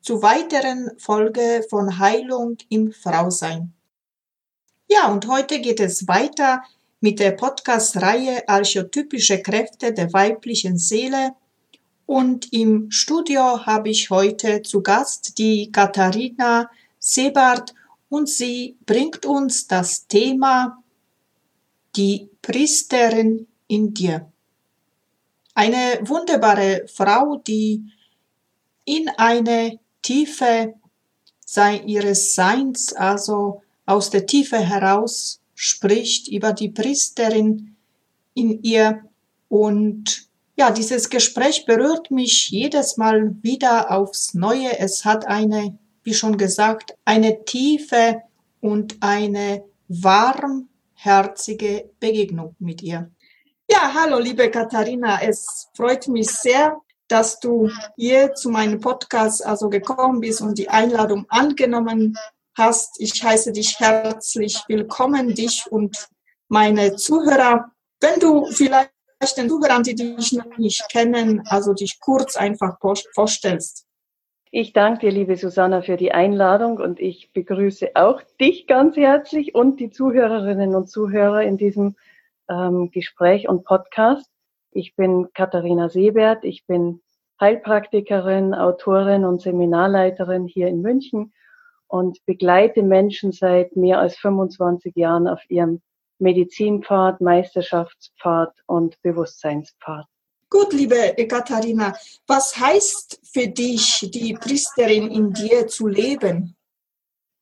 zu weiteren Folge von Heilung im Frausein. Ja, und heute geht es weiter mit der Podcast-Reihe Archetypische Kräfte der weiblichen Seele. Und im Studio habe ich heute zu Gast die Katharina Sebart und sie bringt uns das Thema die Priesterin in dir. Eine wunderbare Frau, die in eine Tiefe ihres Seins, also aus der Tiefe heraus spricht über die Priesterin in ihr und ja, dieses Gespräch berührt mich jedes Mal wieder aufs Neue. Es hat eine wie schon gesagt, eine tiefe und eine warmherzige Begegnung mit ihr. Ja, hallo, liebe Katharina. Es freut mich sehr, dass du hier zu meinem Podcast also gekommen bist und die Einladung angenommen hast. Ich heiße dich herzlich willkommen, dich und meine Zuhörer. Wenn du vielleicht den Zuhörern, die dich noch nicht kennen, also dich kurz einfach vorstellst. Ich danke dir, liebe Susanna, für die Einladung und ich begrüße auch dich ganz herzlich und die Zuhörerinnen und Zuhörer in diesem ähm, Gespräch und Podcast. Ich bin Katharina Seebert, ich bin Heilpraktikerin, Autorin und Seminarleiterin hier in München und begleite Menschen seit mehr als 25 Jahren auf ihrem Medizinpfad, Meisterschaftspfad und Bewusstseinspfad. Gut, liebe Katharina, was heißt für dich, die Priesterin in dir zu leben?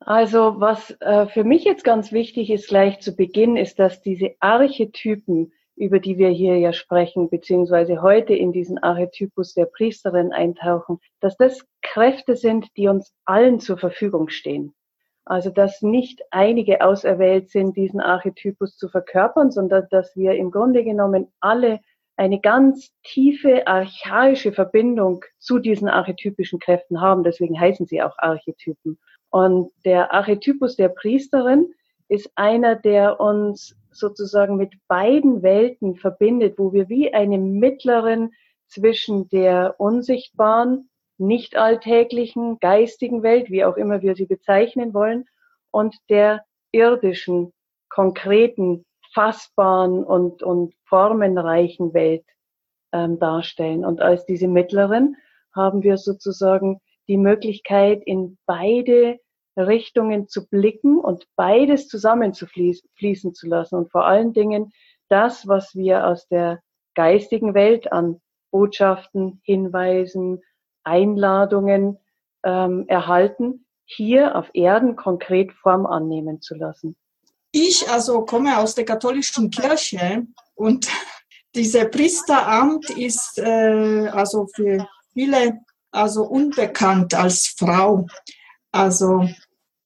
Also was äh, für mich jetzt ganz wichtig ist gleich zu Beginn, ist, dass diese Archetypen, über die wir hier ja sprechen, beziehungsweise heute in diesen Archetypus der Priesterin eintauchen, dass das Kräfte sind, die uns allen zur Verfügung stehen. Also dass nicht einige auserwählt sind, diesen Archetypus zu verkörpern, sondern dass wir im Grunde genommen alle eine ganz tiefe archaische Verbindung zu diesen archetypischen Kräften haben. Deswegen heißen sie auch Archetypen. Und der Archetypus der Priesterin ist einer, der uns sozusagen mit beiden Welten verbindet, wo wir wie eine mittleren zwischen der unsichtbaren, nicht alltäglichen, geistigen Welt, wie auch immer wir sie bezeichnen wollen, und der irdischen, konkreten, fassbaren und, und formenreichen Welt ähm, darstellen. Und als diese mittleren haben wir sozusagen die Möglichkeit, in beide Richtungen zu blicken und beides zusammenfließen zu lassen. Und vor allen Dingen das, was wir aus der geistigen Welt an Botschaften, Hinweisen, Einladungen ähm, erhalten, hier auf Erden konkret Form annehmen zu lassen. Ich also komme aus der katholischen Kirche und dieser Priesteramt ist äh, also für viele also unbekannt als Frau. Also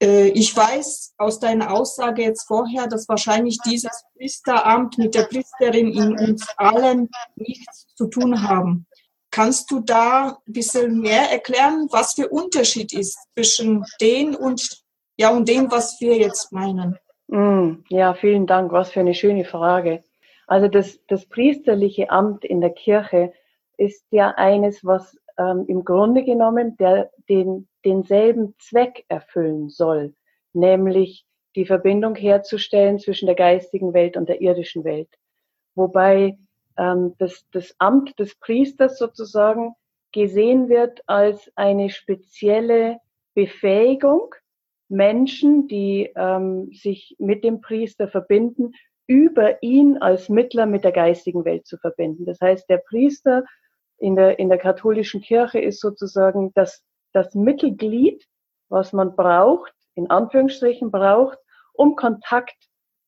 ich weiß aus deiner Aussage jetzt vorher, dass wahrscheinlich dieses Priesteramt mit der Priesterin in uns allen nichts zu tun haben. Kannst du da ein bisschen mehr erklären, was für Unterschied ist zwischen den und ja und dem, was wir jetzt meinen? Mm, ja, vielen Dank. Was für eine schöne Frage. Also das, das priesterliche Amt in der Kirche ist ja eines, was ähm, im Grunde genommen der, den, denselben Zweck erfüllen soll, nämlich die Verbindung herzustellen zwischen der geistigen Welt und der irdischen Welt. Wobei ähm, das, das Amt des Priesters sozusagen gesehen wird als eine spezielle Befähigung, Menschen, die ähm, sich mit dem Priester verbinden, über ihn als Mittler mit der geistigen Welt zu verbinden. Das heißt, der Priester in der, in der katholischen Kirche ist sozusagen das, das Mittelglied, was man braucht, in Anführungsstrichen braucht, um Kontakt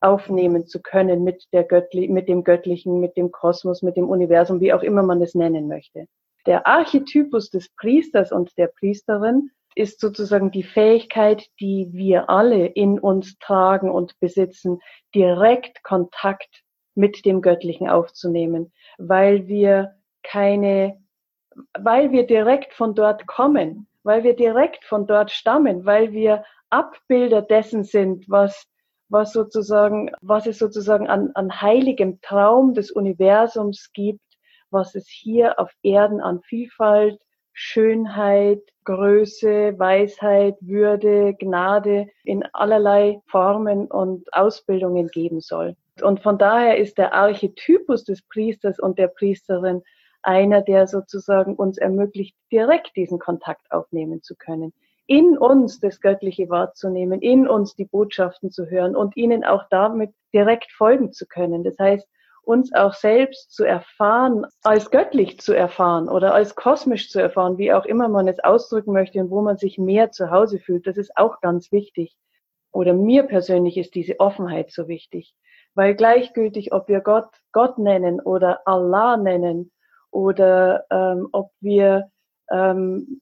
aufnehmen zu können mit der Göttli mit dem Göttlichen, mit dem Kosmos, mit dem Universum, wie auch immer man es nennen möchte. Der Archetypus des Priesters und der Priesterin ist sozusagen die Fähigkeit, die wir alle in uns tragen und besitzen, direkt Kontakt mit dem Göttlichen aufzunehmen, weil wir keine, weil wir direkt von dort kommen, weil wir direkt von dort stammen, weil wir Abbilder dessen sind, was was sozusagen, was es sozusagen an, an heiligem Traum des Universums gibt, was es hier auf Erden an Vielfalt, Schönheit, Größe, Weisheit, Würde, Gnade in allerlei Formen und Ausbildungen geben soll. Und von daher ist der Archetypus des Priesters und der Priesterin einer, der sozusagen uns ermöglicht, direkt diesen Kontakt aufnehmen zu können in uns das Göttliche wahrzunehmen, in uns die Botschaften zu hören und ihnen auch damit direkt folgen zu können. Das heißt, uns auch selbst zu erfahren, als göttlich zu erfahren oder als kosmisch zu erfahren, wie auch immer man es ausdrücken möchte und wo man sich mehr zu Hause fühlt, das ist auch ganz wichtig. Oder mir persönlich ist diese Offenheit so wichtig, weil gleichgültig, ob wir Gott Gott nennen oder Allah nennen oder ähm, ob wir ähm,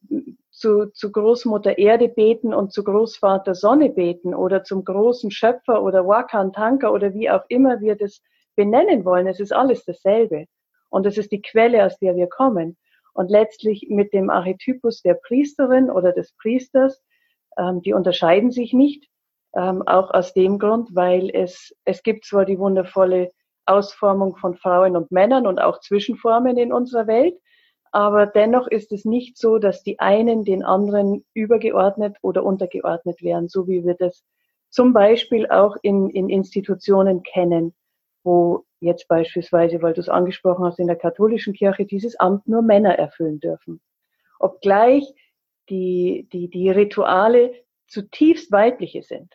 zu, zu Großmutter Erde beten und zu Großvater Sonne beten oder zum großen Schöpfer oder Wakan Tanka oder wie auch immer wir das benennen wollen. Es ist alles dasselbe. Und es ist die Quelle, aus der wir kommen. Und letztlich mit dem Archetypus der Priesterin oder des Priesters, ähm, die unterscheiden sich nicht, ähm, auch aus dem Grund, weil es, es gibt zwar die wundervolle Ausformung von Frauen und Männern und auch Zwischenformen in unserer Welt, aber dennoch ist es nicht so, dass die einen den anderen übergeordnet oder untergeordnet wären, so wie wir das zum Beispiel auch in, in Institutionen kennen, wo jetzt beispielsweise, weil du es angesprochen hast, in der katholischen Kirche dieses Amt nur Männer erfüllen dürfen. Obgleich die, die, die Rituale zutiefst weibliche sind.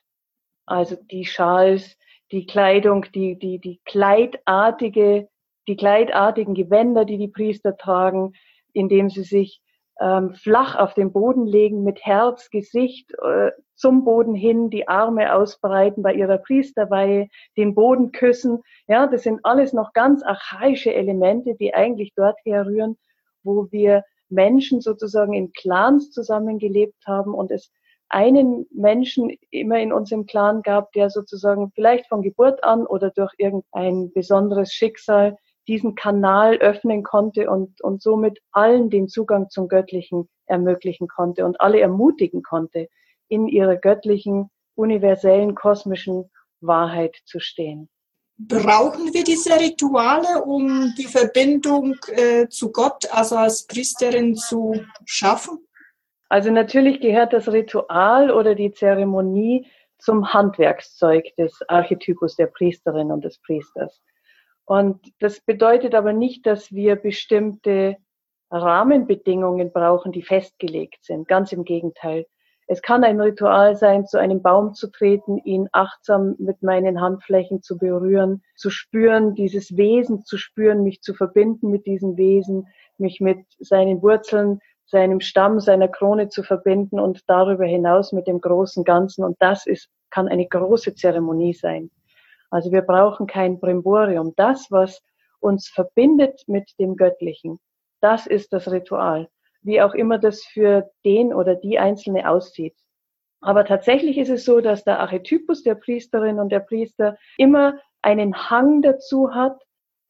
Also die Schals, die Kleidung, die, die, die kleidartige die kleidartigen Gewänder, die die Priester tragen, indem sie sich ähm, flach auf den Boden legen, mit Herz, Gesicht äh, zum Boden hin, die Arme ausbreiten bei ihrer Priesterweihe, den Boden küssen. Ja, das sind alles noch ganz archaische Elemente, die eigentlich dort herrühren, wo wir Menschen sozusagen in Clans zusammengelebt haben und es einen Menschen immer in unserem Clan gab, der sozusagen vielleicht von Geburt an oder durch irgendein besonderes Schicksal diesen Kanal öffnen konnte und, und somit allen den Zugang zum Göttlichen ermöglichen konnte und alle ermutigen konnte, in ihrer göttlichen, universellen, kosmischen Wahrheit zu stehen. Brauchen wir diese Rituale, um die Verbindung äh, zu Gott, also als Priesterin zu schaffen? Also natürlich gehört das Ritual oder die Zeremonie zum Handwerkszeug des Archetypus der Priesterin und des Priesters. Und das bedeutet aber nicht, dass wir bestimmte Rahmenbedingungen brauchen, die festgelegt sind. Ganz im Gegenteil. Es kann ein Ritual sein, zu einem Baum zu treten, ihn achtsam mit meinen Handflächen zu berühren, zu spüren, dieses Wesen zu spüren, mich zu verbinden mit diesem Wesen, mich mit seinen Wurzeln, seinem Stamm, seiner Krone zu verbinden und darüber hinaus mit dem großen Ganzen. Und das ist, kann eine große Zeremonie sein. Also wir brauchen kein Brimborium. Das, was uns verbindet mit dem Göttlichen, das ist das Ritual. Wie auch immer das für den oder die Einzelne aussieht. Aber tatsächlich ist es so, dass der Archetypus der Priesterin und der Priester immer einen Hang dazu hat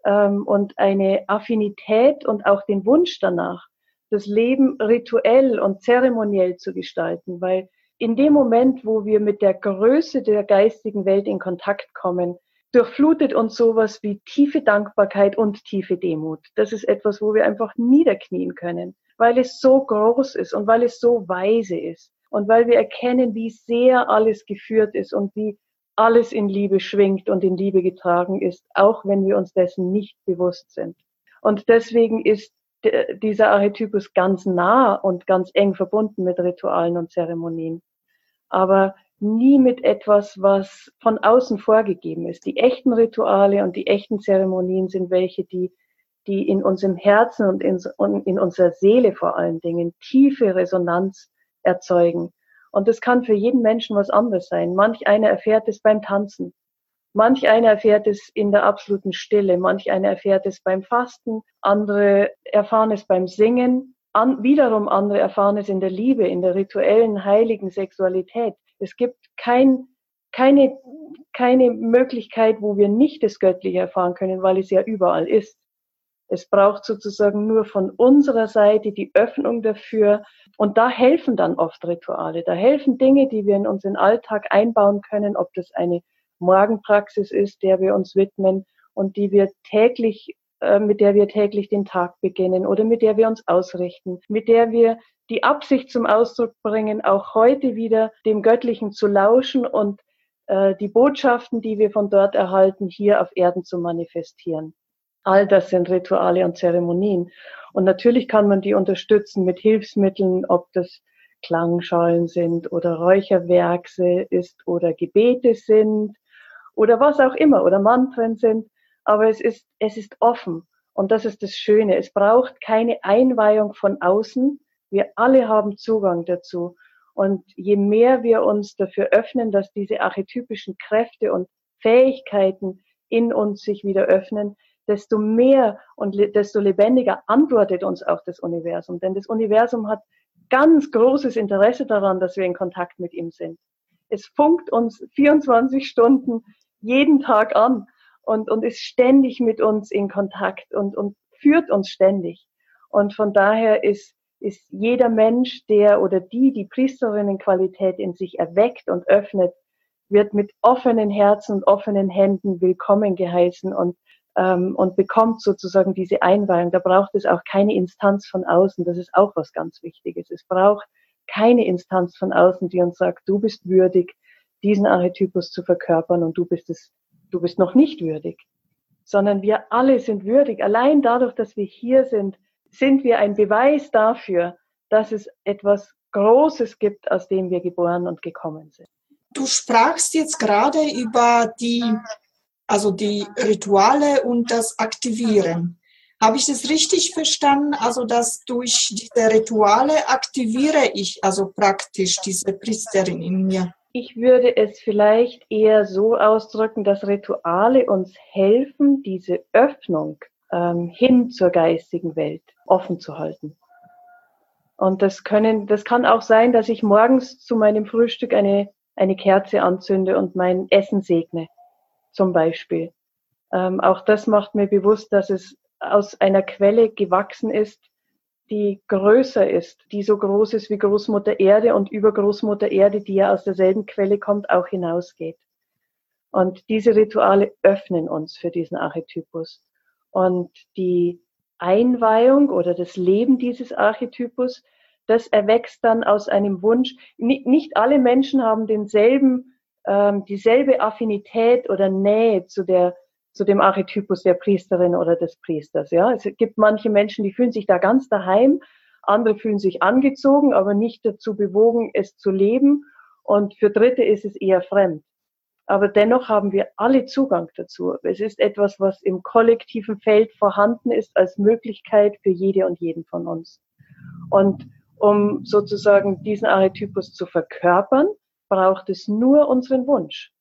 ähm, und eine Affinität und auch den Wunsch danach, das Leben rituell und zeremoniell zu gestalten, weil in dem Moment, wo wir mit der Größe der geistigen Welt in Kontakt kommen, durchflutet uns sowas wie tiefe Dankbarkeit und tiefe Demut. Das ist etwas, wo wir einfach niederknien können, weil es so groß ist und weil es so weise ist und weil wir erkennen, wie sehr alles geführt ist und wie alles in Liebe schwingt und in Liebe getragen ist, auch wenn wir uns dessen nicht bewusst sind. Und deswegen ist dieser Archetypus ganz nah und ganz eng verbunden mit Ritualen und Zeremonien. Aber nie mit etwas, was von außen vorgegeben ist. Die echten Rituale und die echten Zeremonien sind welche, die, die in unserem Herzen und in, in unserer Seele vor allen Dingen tiefe Resonanz erzeugen. Und das kann für jeden Menschen was anderes sein. Manch einer erfährt es beim Tanzen. Manch einer erfährt es in der absoluten Stille. Manch einer erfährt es beim Fasten. Andere erfahren es beim Singen. An, wiederum andere erfahren es in der Liebe, in der rituellen, heiligen Sexualität. Es gibt kein, keine, keine Möglichkeit, wo wir nicht das Göttliche erfahren können, weil es ja überall ist. Es braucht sozusagen nur von unserer Seite die Öffnung dafür. Und da helfen dann oft Rituale. Da helfen Dinge, die wir in unseren Alltag einbauen können, ob das eine Morgenpraxis ist, der wir uns widmen und die wir täglich, äh, mit der wir täglich den Tag beginnen oder mit der wir uns ausrichten, mit der wir die Absicht zum Ausdruck bringen, auch heute wieder dem Göttlichen zu lauschen und äh, die Botschaften, die wir von dort erhalten, hier auf Erden zu manifestieren. All das sind Rituale und Zeremonien. Und natürlich kann man die unterstützen mit Hilfsmitteln, ob das Klangschalen sind oder Räucherwerkse ist oder Gebete sind oder was auch immer oder Mantren sind. Aber es ist, es ist offen. Und das ist das Schöne. Es braucht keine Einweihung von außen, wir alle haben Zugang dazu. Und je mehr wir uns dafür öffnen, dass diese archetypischen Kräfte und Fähigkeiten in uns sich wieder öffnen, desto mehr und desto lebendiger antwortet uns auch das Universum. Denn das Universum hat ganz großes Interesse daran, dass wir in Kontakt mit ihm sind. Es funkt uns 24 Stunden jeden Tag an und, und ist ständig mit uns in Kontakt und, und führt uns ständig. Und von daher ist ist jeder Mensch, der oder die die Priesterinnenqualität in sich erweckt und öffnet, wird mit offenen Herzen und offenen Händen willkommen geheißen und, ähm, und bekommt sozusagen diese Einweihung. Da braucht es auch keine Instanz von außen. Das ist auch was ganz Wichtiges. Es braucht keine Instanz von außen, die uns sagt, du bist würdig, diesen Archetypus zu verkörpern und du bist es, du bist noch nicht würdig. Sondern wir alle sind würdig. Allein dadurch, dass wir hier sind, sind wir ein Beweis dafür, dass es etwas Großes gibt, aus dem wir geboren und gekommen sind. Du sprachst jetzt gerade über die, also die Rituale und das Aktivieren. Habe ich das richtig verstanden? Also, dass durch diese Rituale aktiviere ich also praktisch diese Priesterin in mir. Ich würde es vielleicht eher so ausdrücken, dass Rituale uns helfen, diese Öffnung ähm, hin zur geistigen Welt offen zu halten. Und das können, das kann auch sein, dass ich morgens zu meinem Frühstück eine, eine Kerze anzünde und mein Essen segne, zum Beispiel. Ähm, auch das macht mir bewusst, dass es aus einer Quelle gewachsen ist, die größer ist, die so groß ist wie Großmutter Erde und über Großmutter Erde, die ja aus derselben Quelle kommt, auch hinausgeht. Und diese Rituale öffnen uns für diesen Archetypus. Und die Einweihung oder das Leben dieses Archetypus, das erwächst dann aus einem Wunsch. Nicht alle Menschen haben denselben, ähm, dieselbe Affinität oder Nähe zu der zu dem Archetypus der Priesterin oder des Priesters. Ja, es gibt manche Menschen, die fühlen sich da ganz daheim, andere fühlen sich angezogen, aber nicht dazu bewogen, es zu leben. Und für Dritte ist es eher fremd aber dennoch haben wir alle Zugang dazu. Es ist etwas, was im kollektiven Feld vorhanden ist als Möglichkeit für jede und jeden von uns. Und um sozusagen diesen Archetypus zu verkörpern, braucht es nur unseren Wunsch.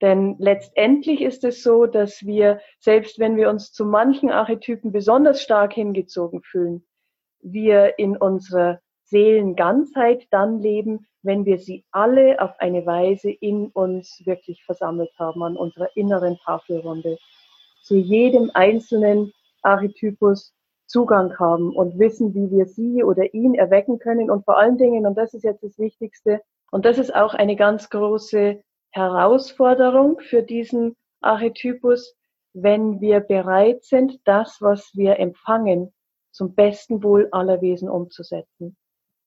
Denn letztendlich ist es so, dass wir, selbst wenn wir uns zu manchen Archetypen besonders stark hingezogen fühlen, wir in unserer Seelenganzheit dann leben, wenn wir sie alle auf eine Weise in uns wirklich versammelt haben, an unserer inneren Tafelrunde. Zu jedem einzelnen Archetypus Zugang haben und wissen, wie wir sie oder ihn erwecken können und vor allen Dingen, und das ist jetzt das Wichtigste, und das ist auch eine ganz große Herausforderung für diesen Archetypus, wenn wir bereit sind, das, was wir empfangen, zum besten Wohl aller Wesen umzusetzen.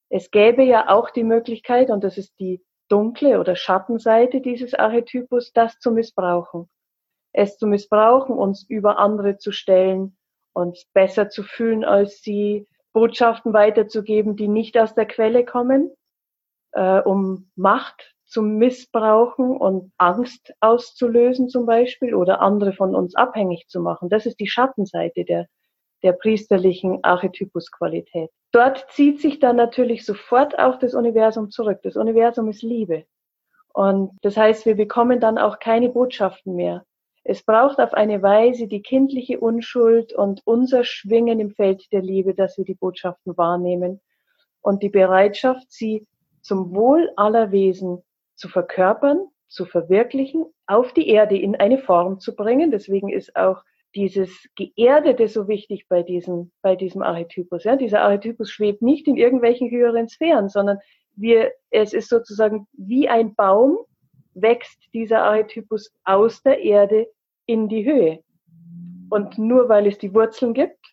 Es gäbe ja auch die Möglichkeit, und das ist die dunkle oder Schattenseite dieses Archetypus, das zu missbrauchen. Es zu missbrauchen, uns über andere zu stellen, uns besser zu fühlen als sie, Botschaften weiterzugeben, die nicht aus der Quelle kommen, äh, um Macht zu missbrauchen und Angst auszulösen zum Beispiel oder andere von uns abhängig zu machen. Das ist die Schattenseite der, der priesterlichen Archetypusqualität. Dort zieht sich dann natürlich sofort auch das Universum zurück. Das Universum ist Liebe. Und das heißt, wir bekommen dann auch keine Botschaften mehr. Es braucht auf eine Weise die kindliche Unschuld und unser Schwingen im Feld der Liebe, dass wir die Botschaften wahrnehmen und die Bereitschaft, sie zum Wohl aller Wesen zu verkörpern, zu verwirklichen, auf die Erde in eine Form zu bringen. Deswegen ist auch dieses Geerdete so wichtig bei diesem, bei diesem Archetypus. Ja, dieser Archetypus schwebt nicht in irgendwelchen höheren Sphären, sondern wir, es ist sozusagen wie ein Baum, wächst dieser Archetypus aus der Erde in die Höhe. Und nur weil es die Wurzeln gibt,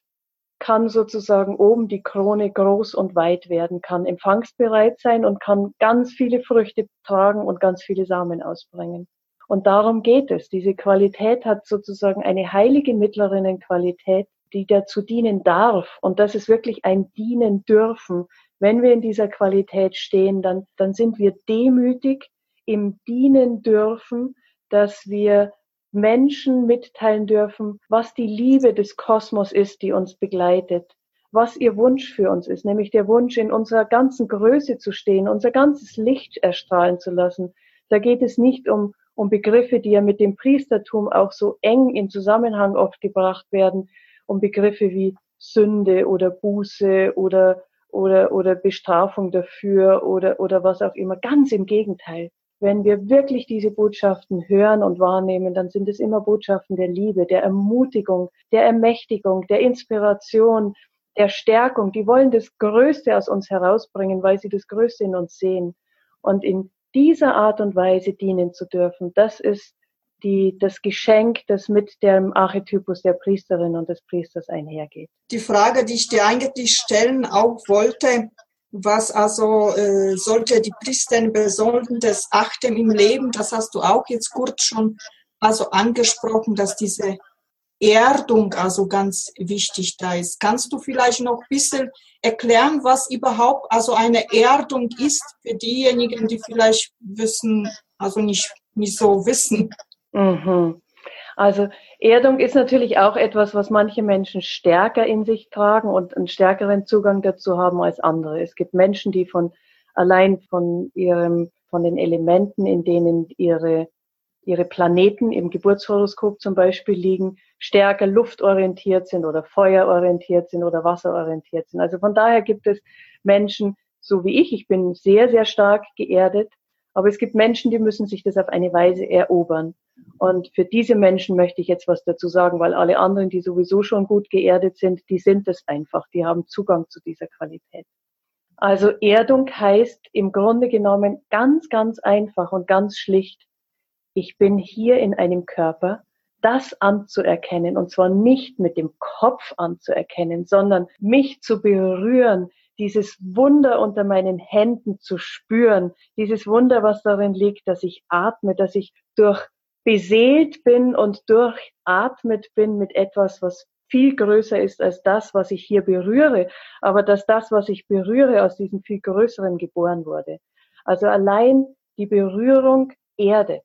kann sozusagen oben die Krone groß und weit werden, kann empfangsbereit sein und kann ganz viele Früchte tragen und ganz viele Samen ausbringen. Und darum geht es. Diese Qualität hat sozusagen eine heilige Mittlerinnenqualität, die dazu dienen darf. Und das ist wirklich ein Dienen dürfen. Wenn wir in dieser Qualität stehen, dann, dann sind wir demütig im Dienen dürfen, dass wir Menschen mitteilen dürfen, was die Liebe des Kosmos ist, die uns begleitet, was ihr Wunsch für uns ist, nämlich der Wunsch, in unserer ganzen Größe zu stehen, unser ganzes Licht erstrahlen zu lassen. Da geht es nicht um, um Begriffe, die ja mit dem Priestertum auch so eng in Zusammenhang oft gebracht werden, um Begriffe wie Sünde oder Buße oder, oder, oder Bestrafung dafür oder, oder was auch immer. Ganz im Gegenteil wenn wir wirklich diese Botschaften hören und wahrnehmen, dann sind es immer Botschaften der Liebe, der Ermutigung, der Ermächtigung, der Inspiration, der Stärkung. Die wollen das Größte aus uns herausbringen, weil sie das Größte in uns sehen. Und in dieser Art und Weise dienen zu dürfen, das ist die, das Geschenk, das mit dem Archetypus der Priesterin und des Priesters einhergeht. Die Frage, die ich dir eigentlich stellen auch wollte, was also äh, sollte die Priester besonderes achten im Leben, das hast du auch jetzt kurz schon also angesprochen, dass diese Erdung also ganz wichtig da ist. Kannst du vielleicht noch ein bisschen erklären, was überhaupt also eine Erdung ist für diejenigen, die vielleicht wissen, also nicht, nicht so wissen? Mhm. Also Erdung ist natürlich auch etwas, was manche Menschen stärker in sich tragen und einen stärkeren Zugang dazu haben als andere. Es gibt Menschen, die von allein von ihrem, von den Elementen, in denen ihre, ihre Planeten im Geburtshoroskop zum Beispiel liegen, stärker luftorientiert sind oder feuerorientiert sind oder wasserorientiert sind. Also von daher gibt es Menschen, so wie ich, ich bin sehr, sehr stark geerdet, aber es gibt Menschen, die müssen sich das auf eine Weise erobern. Und für diese Menschen möchte ich jetzt was dazu sagen, weil alle anderen, die sowieso schon gut geerdet sind, die sind es einfach, die haben Zugang zu dieser Qualität. Also Erdung heißt im Grunde genommen ganz, ganz einfach und ganz schlicht, ich bin hier in einem Körper, das anzuerkennen und zwar nicht mit dem Kopf anzuerkennen, sondern mich zu berühren, dieses Wunder unter meinen Händen zu spüren, dieses Wunder, was darin liegt, dass ich atme, dass ich durch beseelt bin und durchatmet bin mit etwas, was viel größer ist als das, was ich hier berühre, aber dass das, was ich berühre, aus diesem viel größeren geboren wurde. Also allein die Berührung erdet.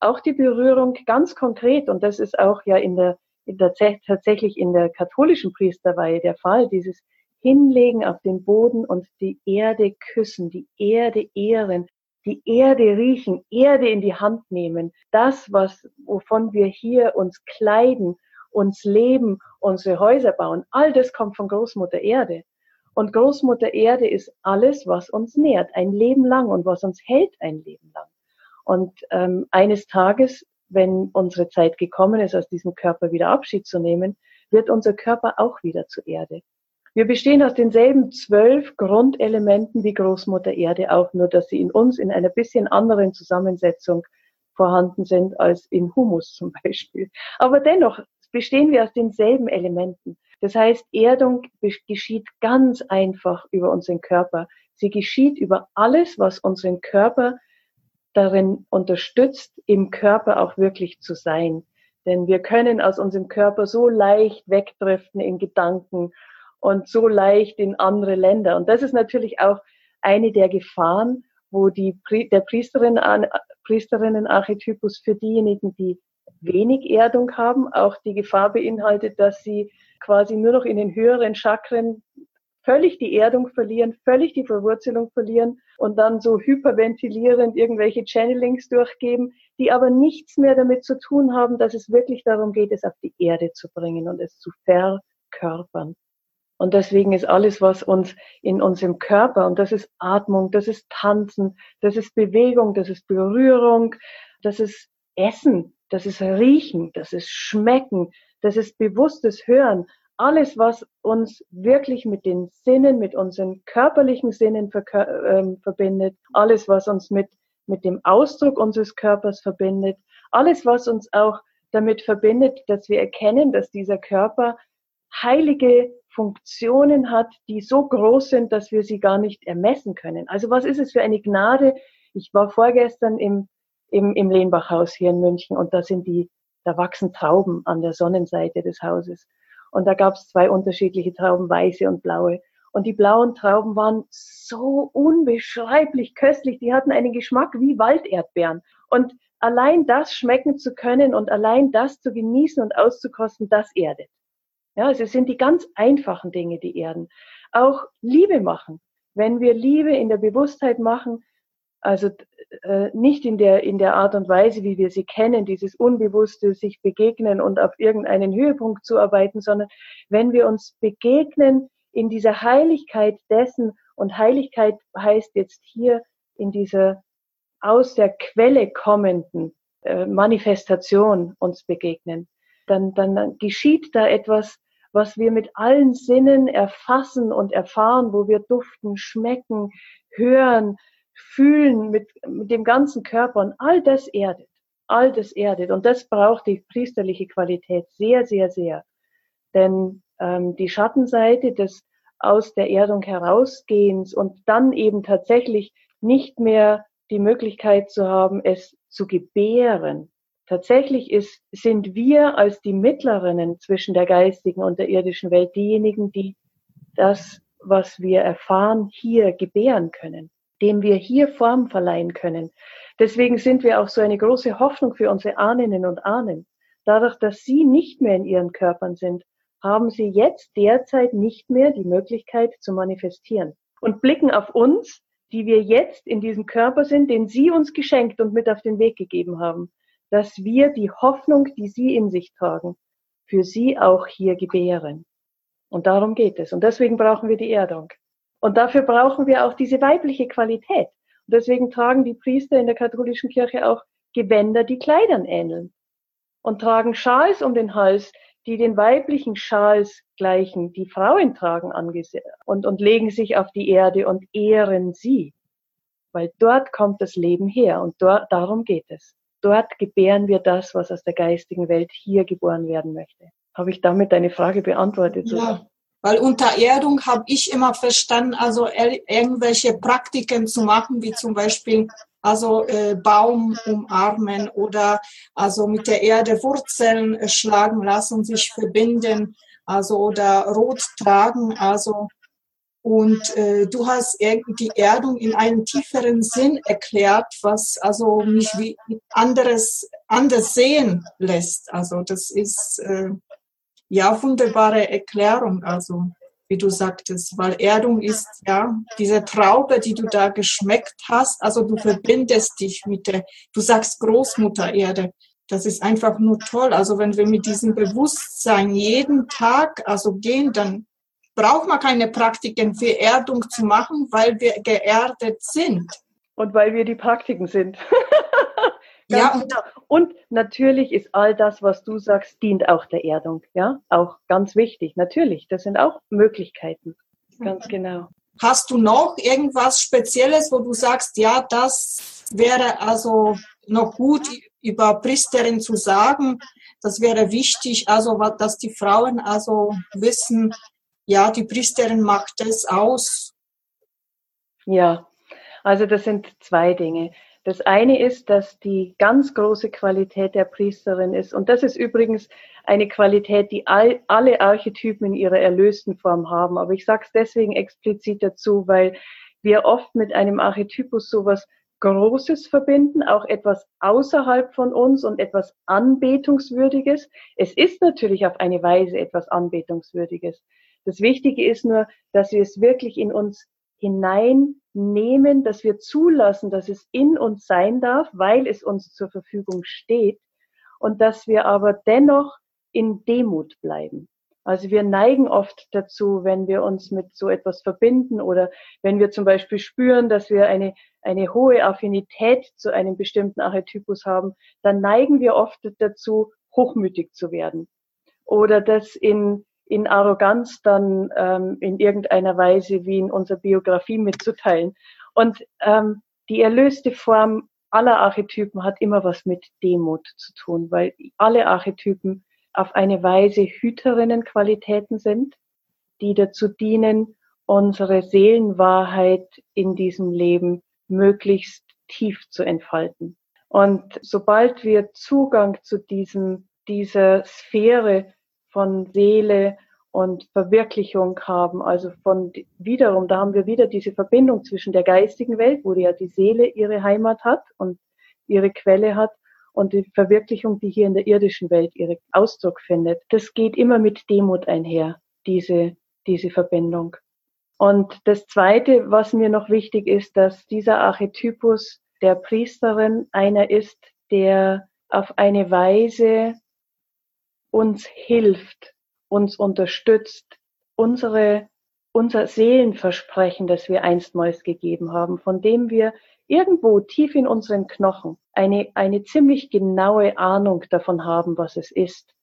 Auch die Berührung ganz konkret, und das ist auch ja in der, in der tatsächlich in der katholischen Priesterweihe der Fall, dieses Hinlegen auf den Boden und die Erde küssen, die Erde ehren, die Erde riechen, Erde in die Hand nehmen, das, was, wovon wir hier uns kleiden, uns leben, unsere Häuser bauen, all das kommt von Großmutter Erde. Und Großmutter Erde ist alles, was uns nährt, ein Leben lang und was uns hält ein Leben lang. Und ähm, eines Tages, wenn unsere Zeit gekommen ist, aus diesem Körper wieder Abschied zu nehmen, wird unser Körper auch wieder zur Erde. Wir bestehen aus denselben zwölf Grundelementen wie Großmutter Erde auch, nur dass sie in uns in einer bisschen anderen Zusammensetzung vorhanden sind als in Humus zum Beispiel. Aber dennoch bestehen wir aus denselben Elementen. Das heißt, Erdung geschieht ganz einfach über unseren Körper. Sie geschieht über alles, was unseren Körper darin unterstützt, im Körper auch wirklich zu sein. Denn wir können aus unserem Körper so leicht wegdriften in Gedanken und so leicht in andere Länder. Und das ist natürlich auch eine der Gefahren, wo die, der Priesterin, Priesterinnen-Archetypus für diejenigen, die wenig Erdung haben, auch die Gefahr beinhaltet, dass sie quasi nur noch in den höheren Chakren völlig die Erdung verlieren, völlig die Verwurzelung verlieren und dann so hyperventilierend irgendwelche Channelings durchgeben, die aber nichts mehr damit zu tun haben, dass es wirklich darum geht, es auf die Erde zu bringen und es zu verkörpern. Und deswegen ist alles, was uns in unserem Körper, und das ist Atmung, das ist Tanzen, das ist Bewegung, das ist Berührung, das ist Essen, das ist Riechen, das ist Schmecken, das ist bewusstes Hören, alles, was uns wirklich mit den Sinnen, mit unseren körperlichen Sinnen äh, verbindet, alles, was uns mit, mit dem Ausdruck unseres Körpers verbindet, alles, was uns auch damit verbindet, dass wir erkennen, dass dieser Körper heilige Funktionen hat, die so groß sind, dass wir sie gar nicht ermessen können. Also was ist es für eine Gnade? Ich war vorgestern im, im, im Lehnbachhaus hier in München und da sind die, da wachsen Trauben an der Sonnenseite des Hauses. Und da gab es zwei unterschiedliche Trauben, weiße und blaue. Und die blauen Trauben waren so unbeschreiblich köstlich. Die hatten einen Geschmack wie Walderdbeeren. Und allein das schmecken zu können und allein das zu genießen und auszukosten, das erdet. Ja, also es sind die ganz einfachen Dinge, die erden. Auch Liebe machen. Wenn wir Liebe in der Bewusstheit machen, also äh, nicht in der, in der Art und Weise, wie wir sie kennen, dieses unbewusste sich begegnen und auf irgendeinen Höhepunkt zuarbeiten, sondern wenn wir uns begegnen in dieser Heiligkeit dessen, und Heiligkeit heißt jetzt hier in dieser aus der Quelle kommenden äh, Manifestation uns begegnen, dann, dann geschieht da etwas, was wir mit allen Sinnen erfassen und erfahren, wo wir duften, schmecken, hören, fühlen mit, mit dem ganzen Körper und all das erdet. All das erdet. Und das braucht die priesterliche Qualität sehr, sehr, sehr. Denn ähm, die Schattenseite des aus der Erdung herausgehens und dann eben tatsächlich nicht mehr die Möglichkeit zu haben, es zu gebären, Tatsächlich ist, sind wir als die Mittlerinnen zwischen der geistigen und der irdischen Welt diejenigen, die das, was wir erfahren, hier gebären können, dem wir hier Form verleihen können. Deswegen sind wir auch so eine große Hoffnung für unsere Ahnen und Ahnen. Dadurch, dass sie nicht mehr in ihren Körpern sind, haben sie jetzt derzeit nicht mehr die Möglichkeit zu manifestieren und blicken auf uns, die wir jetzt in diesem Körper sind, den sie uns geschenkt und mit auf den Weg gegeben haben dass wir die Hoffnung, die Sie in sich tragen, für Sie auch hier gebären. Und darum geht es. Und deswegen brauchen wir die Erdung. Und dafür brauchen wir auch diese weibliche Qualität. Und deswegen tragen die Priester in der katholischen Kirche auch Gewänder, die Kleidern ähneln. Und tragen Schals um den Hals, die den weiblichen Schals gleichen, die Frauen tragen und, und legen sich auf die Erde und ehren sie. Weil dort kommt das Leben her und dort, darum geht es dort gebären wir das, was aus der geistigen Welt hier geboren werden möchte. Habe ich damit deine Frage beantwortet? Ja, weil unter Erdung habe ich immer verstanden, also irgendwelche Praktiken zu machen, wie zum Beispiel also äh, Baum umarmen oder also mit der Erde Wurzeln schlagen lassen, sich verbinden, also oder Rot tragen, also und äh, du hast die Erdung in einem tieferen Sinn erklärt, was also mich wie anderes anders sehen lässt. Also das ist äh, ja wunderbare Erklärung. Also wie du sagtest, weil Erdung ist ja diese Traube, die du da geschmeckt hast. Also du verbindest dich mit der, du sagst Großmutter Erde. Das ist einfach nur toll. Also wenn wir mit diesem Bewusstsein jeden Tag also gehen, dann braucht man keine Praktiken für Erdung zu machen, weil wir geerdet sind. Und weil wir die Praktiken sind. ja, und, genau. und natürlich ist all das, was du sagst, dient auch der Erdung. Ja, auch ganz wichtig. Natürlich, das sind auch Möglichkeiten. Ganz genau. Hast du noch irgendwas Spezielles, wo du sagst, ja, das wäre also noch gut über Priesterin zu sagen? Das wäre wichtig, also dass die Frauen also wissen, ja, die Priesterin macht es aus. Ja, also das sind zwei Dinge. Das eine ist, dass die ganz große Qualität der Priesterin ist. Und das ist übrigens eine Qualität, die all, alle Archetypen in ihrer erlösten Form haben. Aber ich sage es deswegen explizit dazu, weil wir oft mit einem Archetypus sowas Großes verbinden, auch etwas außerhalb von uns und etwas Anbetungswürdiges. Es ist natürlich auf eine Weise etwas Anbetungswürdiges. Das Wichtige ist nur, dass wir es wirklich in uns hineinnehmen, dass wir zulassen, dass es in uns sein darf, weil es uns zur Verfügung steht und dass wir aber dennoch in Demut bleiben. Also wir neigen oft dazu, wenn wir uns mit so etwas verbinden oder wenn wir zum Beispiel spüren, dass wir eine, eine hohe Affinität zu einem bestimmten Archetypus haben, dann neigen wir oft dazu, hochmütig zu werden oder das in, in Arroganz dann ähm, in irgendeiner Weise wie in unserer Biografie mitzuteilen. Und ähm, die erlöste Form aller Archetypen hat immer was mit Demut zu tun, weil alle Archetypen auf eine Weise Hüterinnenqualitäten sind, die dazu dienen, unsere Seelenwahrheit in diesem Leben möglichst tief zu entfalten. Und sobald wir Zugang zu diesem, dieser Sphäre von Seele und Verwirklichung haben, also von wiederum, da haben wir wieder diese Verbindung zwischen der geistigen Welt, wo ja die Seele ihre Heimat hat und ihre Quelle hat, und die Verwirklichung, die hier in der irdischen Welt ihren Ausdruck findet. Das geht immer mit Demut einher, diese, diese Verbindung. Und das Zweite, was mir noch wichtig ist, dass dieser Archetypus der Priesterin einer ist, der auf eine Weise uns hilft, uns unterstützt, unsere, unser Seelenversprechen, das wir einstmals gegeben haben, von dem wir irgendwo tief in unseren Knochen eine, eine ziemlich genaue Ahnung davon haben, was es ist,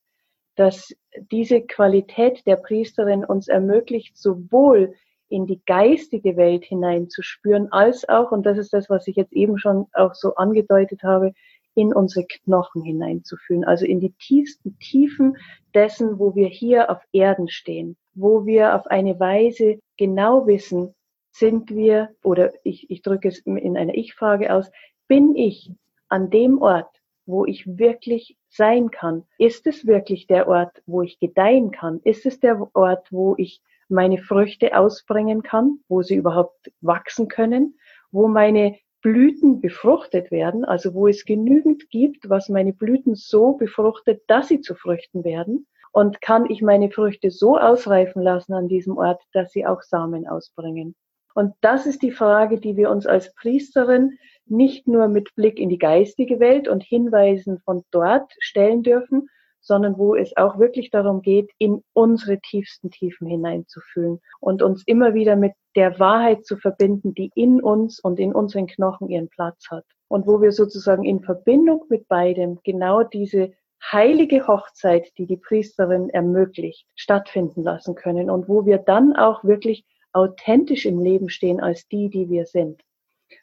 dass diese Qualität der Priesterin uns ermöglicht, sowohl in die geistige Welt hineinzuspüren, als auch, und das ist das, was ich jetzt eben schon auch so angedeutet habe, in unsere Knochen hineinzufühlen, also in die tiefsten Tiefen dessen, wo wir hier auf Erden stehen, wo wir auf eine Weise genau wissen, sind wir, oder ich, ich drücke es in einer Ich-Frage aus, bin ich an dem Ort, wo ich wirklich sein kann? Ist es wirklich der Ort, wo ich gedeihen kann? Ist es der Ort, wo ich meine Früchte ausbringen kann, wo sie überhaupt wachsen können, wo meine Blüten befruchtet werden, also wo es genügend gibt, was meine Blüten so befruchtet, dass sie zu Früchten werden? Und kann ich meine Früchte so ausreifen lassen an diesem Ort, dass sie auch Samen ausbringen? Und das ist die Frage, die wir uns als Priesterin nicht nur mit Blick in die geistige Welt und Hinweisen von dort stellen dürfen, sondern wo es auch wirklich darum geht, in unsere tiefsten Tiefen hineinzufühlen und uns immer wieder mit der Wahrheit zu verbinden, die in uns und in unseren Knochen ihren Platz hat. Und wo wir sozusagen in Verbindung mit beidem genau diese heilige Hochzeit, die die Priesterin ermöglicht, stattfinden lassen können und wo wir dann auch wirklich authentisch im Leben stehen als die, die wir sind.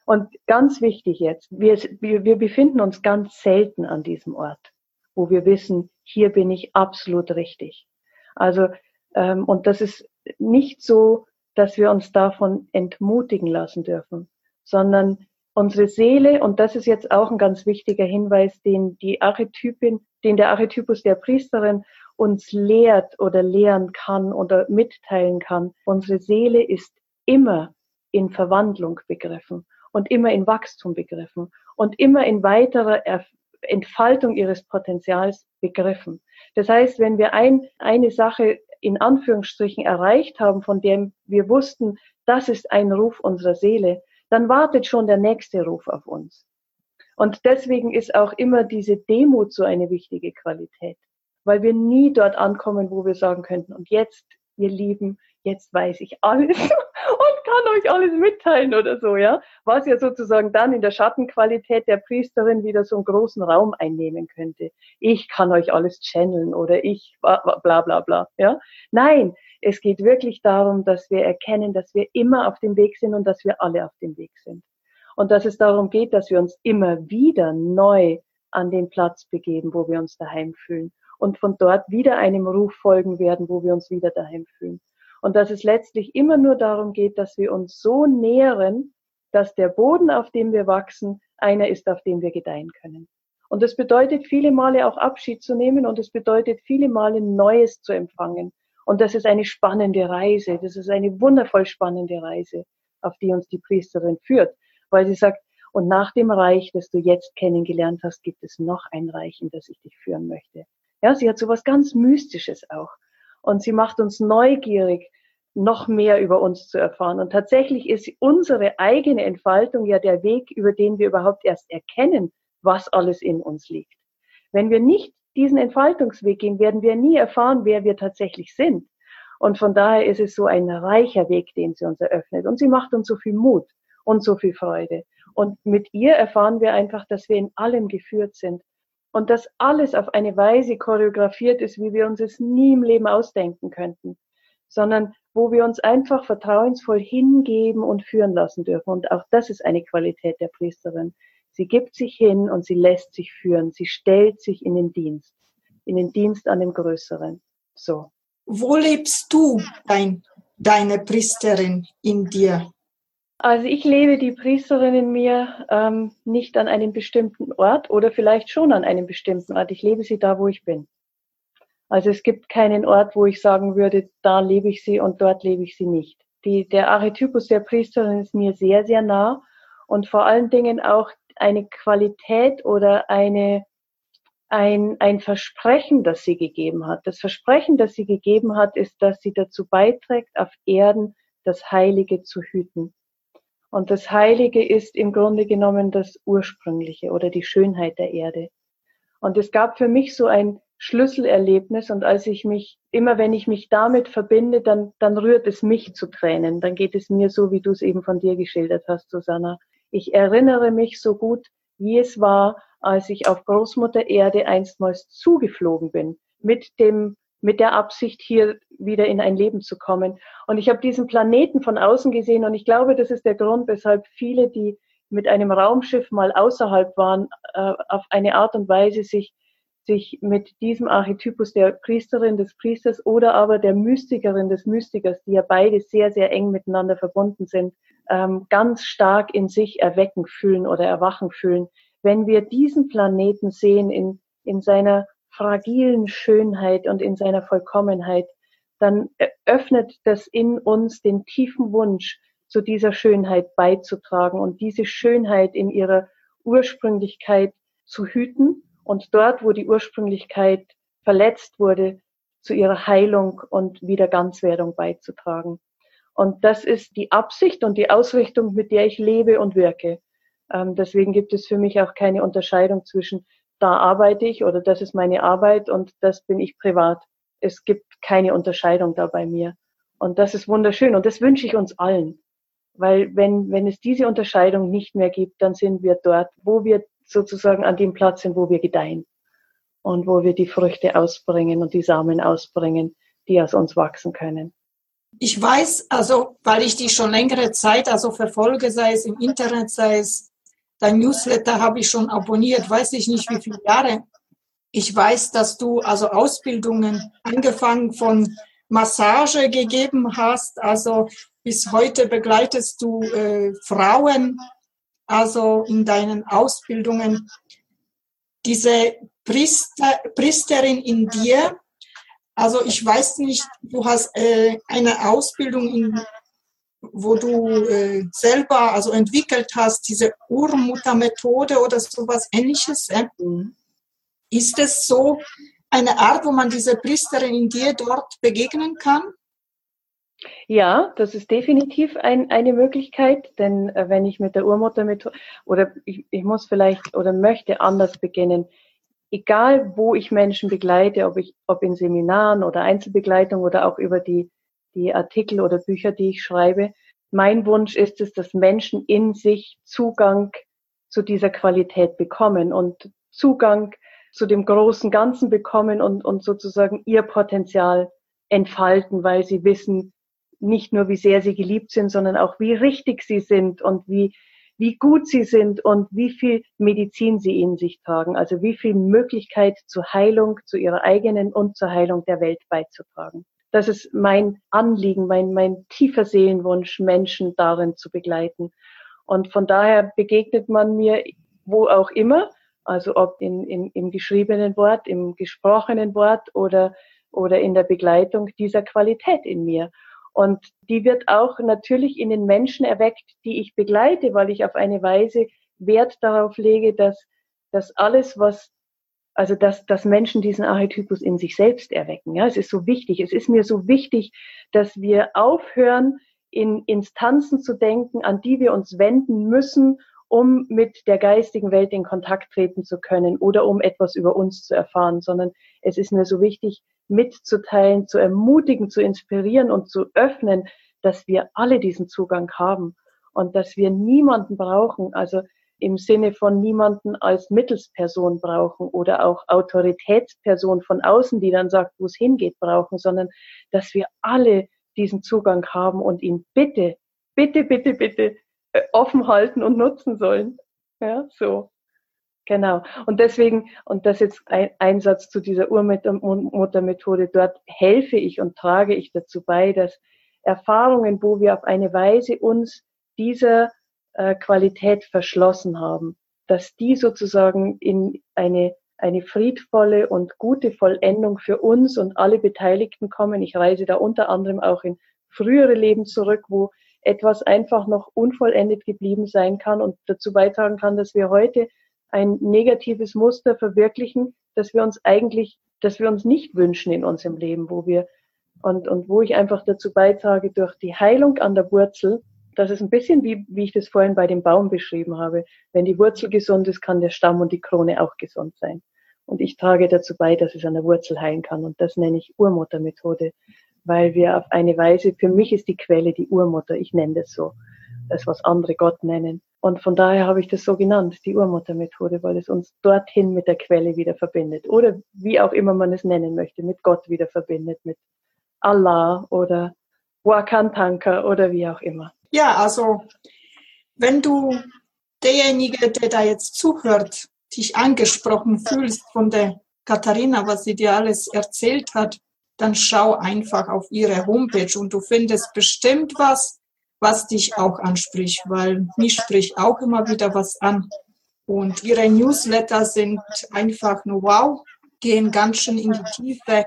Und ganz wichtig jetzt, wir, wir, befinden uns ganz selten an diesem Ort, wo wir wissen, hier bin ich absolut richtig. Also, ähm, und das ist nicht so, dass wir uns davon entmutigen lassen dürfen, sondern unsere Seele, und das ist jetzt auch ein ganz wichtiger Hinweis, den die Archetypin, den der Archetypus der Priesterin uns lehrt oder lehren kann oder mitteilen kann. Unsere Seele ist immer in Verwandlung begriffen und immer in Wachstum begriffen und immer in weiterer Entfaltung ihres Potenzials begriffen. Das heißt, wenn wir ein, eine Sache in Anführungsstrichen erreicht haben, von dem wir wussten, das ist ein Ruf unserer Seele, dann wartet schon der nächste Ruf auf uns. Und deswegen ist auch immer diese Demut so eine wichtige Qualität weil wir nie dort ankommen, wo wir sagen könnten, und jetzt, ihr Lieben, jetzt weiß ich alles euch alles mitteilen oder so, ja. Was ja sozusagen dann in der Schattenqualität der Priesterin wieder so einen großen Raum einnehmen könnte. Ich kann euch alles channeln oder ich bla bla bla, ja. Nein, es geht wirklich darum, dass wir erkennen, dass wir immer auf dem Weg sind und dass wir alle auf dem Weg sind. Und dass es darum geht, dass wir uns immer wieder neu an den Platz begeben, wo wir uns daheim fühlen und von dort wieder einem Ruf folgen werden, wo wir uns wieder daheim fühlen. Und dass es letztlich immer nur darum geht, dass wir uns so nähren, dass der Boden, auf dem wir wachsen, einer ist, auf dem wir gedeihen können. Und das bedeutet viele Male auch Abschied zu nehmen und es bedeutet viele Male Neues zu empfangen. Und das ist eine spannende Reise. Das ist eine wundervoll spannende Reise, auf die uns die Priesterin führt, weil sie sagt, und nach dem Reich, das du jetzt kennengelernt hast, gibt es noch ein Reich, in das ich dich führen möchte. Ja, sie hat so was ganz Mystisches auch. Und sie macht uns neugierig, noch mehr über uns zu erfahren. Und tatsächlich ist unsere eigene Entfaltung ja der Weg, über den wir überhaupt erst erkennen, was alles in uns liegt. Wenn wir nicht diesen Entfaltungsweg gehen, werden wir nie erfahren, wer wir tatsächlich sind. Und von daher ist es so ein reicher Weg, den sie uns eröffnet. Und sie macht uns so viel Mut und so viel Freude. Und mit ihr erfahren wir einfach, dass wir in allem geführt sind. Und dass alles auf eine Weise choreografiert ist, wie wir uns es nie im Leben ausdenken könnten. Sondern wo wir uns einfach vertrauensvoll hingeben und führen lassen dürfen. Und auch das ist eine Qualität der Priesterin. Sie gibt sich hin und sie lässt sich führen. Sie stellt sich in den Dienst, in den Dienst an dem Größeren. So. Wo lebst du dein, deine Priesterin in dir? Also ich lebe die Priesterin in mir ähm, nicht an einem bestimmten Ort oder vielleicht schon an einem bestimmten Ort. Ich lebe sie da, wo ich bin. Also es gibt keinen Ort, wo ich sagen würde, da lebe ich sie und dort lebe ich sie nicht. Die, der Archetypus der Priesterin ist mir sehr, sehr nah und vor allen Dingen auch eine Qualität oder eine, ein, ein Versprechen, das sie gegeben hat. Das Versprechen, das sie gegeben hat, ist, dass sie dazu beiträgt, auf Erden das Heilige zu hüten. Und das Heilige ist im Grunde genommen das Ursprüngliche oder die Schönheit der Erde. Und es gab für mich so ein Schlüsselerlebnis und als ich mich, immer wenn ich mich damit verbinde, dann, dann rührt es mich zu Tränen. Dann geht es mir so, wie du es eben von dir geschildert hast, Susanna. Ich erinnere mich so gut, wie es war, als ich auf Großmutter Erde einstmals zugeflogen bin, mit dem, mit der Absicht, hier wieder in ein Leben zu kommen. Und ich habe diesen Planeten von außen gesehen und ich glaube, das ist der Grund, weshalb viele, die mit einem Raumschiff mal außerhalb waren, äh, auf eine Art und Weise sich sich mit diesem Archetypus der Priesterin, des Priesters oder aber der Mystikerin, des Mystikers, die ja beide sehr, sehr eng miteinander verbunden sind, ähm, ganz stark in sich erwecken fühlen oder erwachen fühlen. Wenn wir diesen Planeten sehen in, in seiner fragilen Schönheit und in seiner Vollkommenheit, dann öffnet das in uns den tiefen Wunsch, zu dieser Schönheit beizutragen und diese Schönheit in ihrer Ursprünglichkeit zu hüten und dort, wo die Ursprünglichkeit verletzt wurde, zu ihrer Heilung und Wiederganzwerdung beizutragen. Und das ist die Absicht und die Ausrichtung, mit der ich lebe und wirke. Ähm, deswegen gibt es für mich auch keine Unterscheidung zwischen da arbeite ich oder das ist meine Arbeit und das bin ich privat. Es gibt keine Unterscheidung da bei mir. Und das ist wunderschön und das wünsche ich uns allen. Weil wenn, wenn es diese Unterscheidung nicht mehr gibt, dann sind wir dort, wo wir sozusagen an dem Platz sind, wo wir gedeihen und wo wir die Früchte ausbringen und die Samen ausbringen, die aus uns wachsen können. Ich weiß, also, weil ich die schon längere Zeit also verfolge, sei es im Internet, sei es dein Newsletter habe ich schon abonniert, weiß ich nicht wie viele Jahre. Ich weiß, dass du also Ausbildungen angefangen von Massage gegeben hast, also bis heute begleitest du äh, Frauen, also in deinen Ausbildungen. Diese Priester, Priesterin in dir, also ich weiß nicht, du hast äh, eine Ausbildung, in, wo du äh, selber also entwickelt hast, diese Urmuttermethode oder sowas ähnliches. Äh? Ist es so eine Art, wo man diese Priesterin in dir dort begegnen kann? Ja, das ist definitiv ein, eine Möglichkeit, denn äh, wenn ich mit der Urmuttermethode oder ich, ich muss vielleicht oder möchte anders beginnen, egal wo ich Menschen begleite, ob ich, ob in Seminaren oder Einzelbegleitung oder auch über die, die Artikel oder Bücher, die ich schreibe, mein Wunsch ist es, dass Menschen in sich Zugang zu dieser Qualität bekommen und Zugang zu dem großen Ganzen bekommen und, und sozusagen ihr Potenzial entfalten, weil sie wissen, nicht nur wie sehr sie geliebt sind, sondern auch wie richtig sie sind und wie, wie gut sie sind und wie viel Medizin sie in sich tragen, also wie viel Möglichkeit zur Heilung, zu ihrer eigenen und zur Heilung der Welt beizutragen. Das ist mein Anliegen, mein, mein tiefer Seelenwunsch, Menschen darin zu begleiten. Und von daher begegnet man mir wo auch immer, also ob in, in, im geschriebenen Wort, im gesprochenen Wort oder, oder in der Begleitung dieser Qualität in mir. Und die wird auch natürlich in den Menschen erweckt, die ich begleite, weil ich auf eine Weise Wert darauf lege, dass, dass alles, was, also dass, dass Menschen diesen Archetypus in sich selbst erwecken. Ja, es ist so wichtig. Es ist mir so wichtig, dass wir aufhören, in Instanzen zu denken, an die wir uns wenden müssen, um mit der geistigen Welt in Kontakt treten zu können oder um etwas über uns zu erfahren, sondern es ist mir so wichtig, mitzuteilen, zu ermutigen, zu inspirieren und zu öffnen, dass wir alle diesen Zugang haben und dass wir niemanden brauchen, also im Sinne von niemanden als Mittelsperson brauchen oder auch Autoritätsperson von außen, die dann sagt, wo es hingeht, brauchen, sondern dass wir alle diesen Zugang haben und ihn bitte, bitte, bitte, bitte äh, offen halten und nutzen sollen. Ja, so. Genau. Und deswegen, und das jetzt ein Einsatz zu dieser Urmuttermethode, dort helfe ich und trage ich dazu bei, dass Erfahrungen, wo wir auf eine Weise uns dieser äh, Qualität verschlossen haben, dass die sozusagen in eine, eine friedvolle und gute Vollendung für uns und alle Beteiligten kommen. Ich reise da unter anderem auch in frühere Leben zurück, wo etwas einfach noch unvollendet geblieben sein kann und dazu beitragen kann, dass wir heute ein negatives Muster verwirklichen, dass wir uns eigentlich, dass wir uns nicht wünschen in unserem Leben, wo wir und, und wo ich einfach dazu beitrage durch die Heilung an der Wurzel, das ist ein bisschen wie, wie ich das vorhin bei dem Baum beschrieben habe. Wenn die Wurzel gesund ist, kann der Stamm und die Krone auch gesund sein. Und ich trage dazu bei, dass es an der Wurzel heilen kann. Und das nenne ich Urmuttermethode weil wir auf eine Weise, für mich ist die Quelle die Urmutter, ich nenne das so, das, was andere Gott nennen. Und von daher habe ich das so genannt, die Urmuttermethode, weil es uns dorthin mit der Quelle wieder verbindet. Oder wie auch immer man es nennen möchte, mit Gott wieder verbindet, mit Allah oder Wakantanka oder wie auch immer. Ja, also wenn du derjenige, der da jetzt zuhört, dich angesprochen fühlst von der Katharina, was sie dir alles erzählt hat, dann schau einfach auf ihre Homepage und du findest bestimmt was, was dich auch anspricht, weil mich spricht auch immer wieder was an. Und ihre Newsletter sind einfach nur wow, gehen ganz schön in die Tiefe.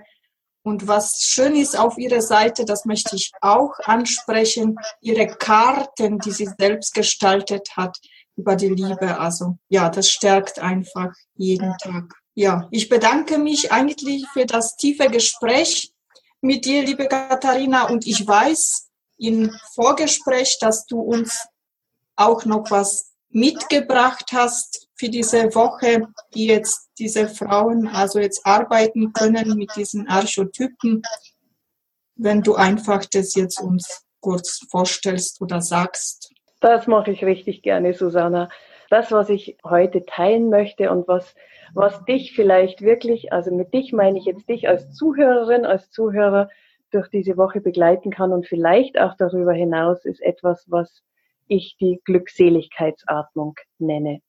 Und was schön ist auf ihrer Seite, das möchte ich auch ansprechen, ihre Karten, die sie selbst gestaltet hat über die Liebe. Also ja, das stärkt einfach jeden Tag. Ja, ich bedanke mich eigentlich für das tiefe Gespräch mit dir, liebe Katharina. Und ich weiß im Vorgespräch, dass du uns auch noch was mitgebracht hast für diese Woche, die jetzt diese Frauen also jetzt arbeiten können mit diesen Archetypen. Wenn du einfach das jetzt uns kurz vorstellst oder sagst. Das mache ich richtig gerne, Susanna. Das, was ich heute teilen möchte und was was dich vielleicht wirklich, also mit dich meine ich jetzt dich als Zuhörerin, als Zuhörer durch diese Woche begleiten kann und vielleicht auch darüber hinaus ist etwas, was ich die Glückseligkeitsatmung nenne.